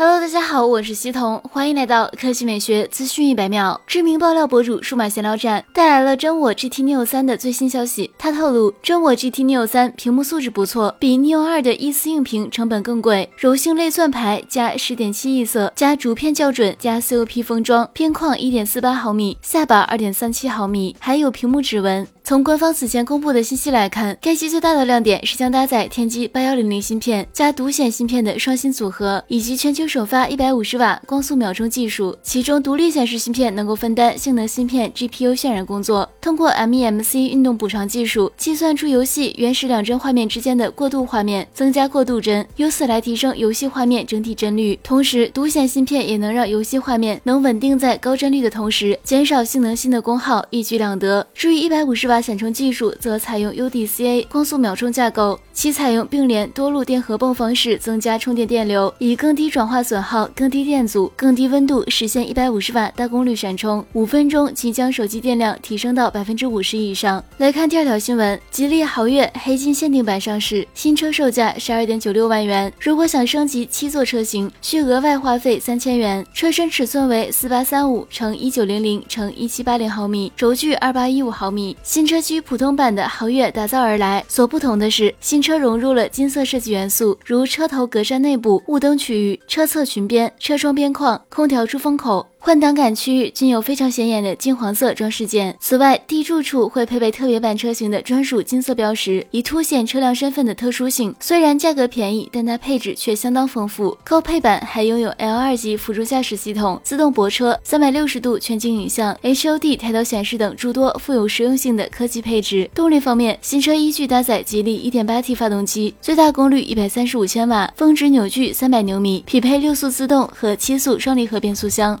Hello，大家好，我是西彤，欢迎来到科技美学资讯一百秒。知名爆料博主数码闲聊站带来了真我 GT Neo 三的最新消息。他透露，真我 GT Neo 三屏幕素质不错，比 Neo 二的一丝硬屏成本更贵，柔性类钻排加十点七亿色加主片校准加 COP 封装，边框一点四八毫米，下巴二点三七毫米，还有屏幕指纹。从官方此前公布的信息来看，该机最大的亮点是将搭载天玑八幺零零芯片加独显芯片的双芯组合，以及全球首发一百五十瓦光速秒充技术。其中，独立显示芯片能够分担性能芯片 GPU 渲染工作，通过 MEMC 运动补偿技术计算出游戏原始两帧画面之间的过渡画面，增加过渡帧，由此来提升游戏画面整体帧率。同时，独显芯片也能让游戏画面能稳定在高帧率的同时，减少性能新的功耗，一举两得。至于一百五十瓦。闪充技术则采用 UDCA 光速秒充架构，其采用并联多路电荷泵方式，增加充电电流，以更低转化损耗、更低电阻、更低温度实现一百五十瓦大功率闪充，五分钟即将手机电量提升到百分之五十以上。来看第二条新闻：吉利豪越黑金限定版上市，新车售价十二点九六万元。如果想升级七座车型，需额外花费三千元。车身尺寸为四八三五乘一九零零乘一七八零毫米，轴距二八一五毫米。新车基于普通版的豪越打造而来，所不同的是，新车融入了金色设计元素，如车头格栅内部、雾灯区域、车侧裙边、车窗边框、空调出风口。换挡杆区域均有非常显眼的金黄色装饰件。此外，地柱处会配备特别版车型的专属金色标识，以凸显车辆身份的特殊性。虽然价格便宜，但它配置却相当丰富。高配版还拥有 L 二级辅助驾驶系统、自动泊车、三百六十度全景影像、HUD 抬头显示等诸多富有实用性的科技配置。动力方面，新车依据搭载吉利 1.8T 发动机，最大功率135千瓦，峰值扭矩300牛米，匹配六速自动和七速双离合变速箱。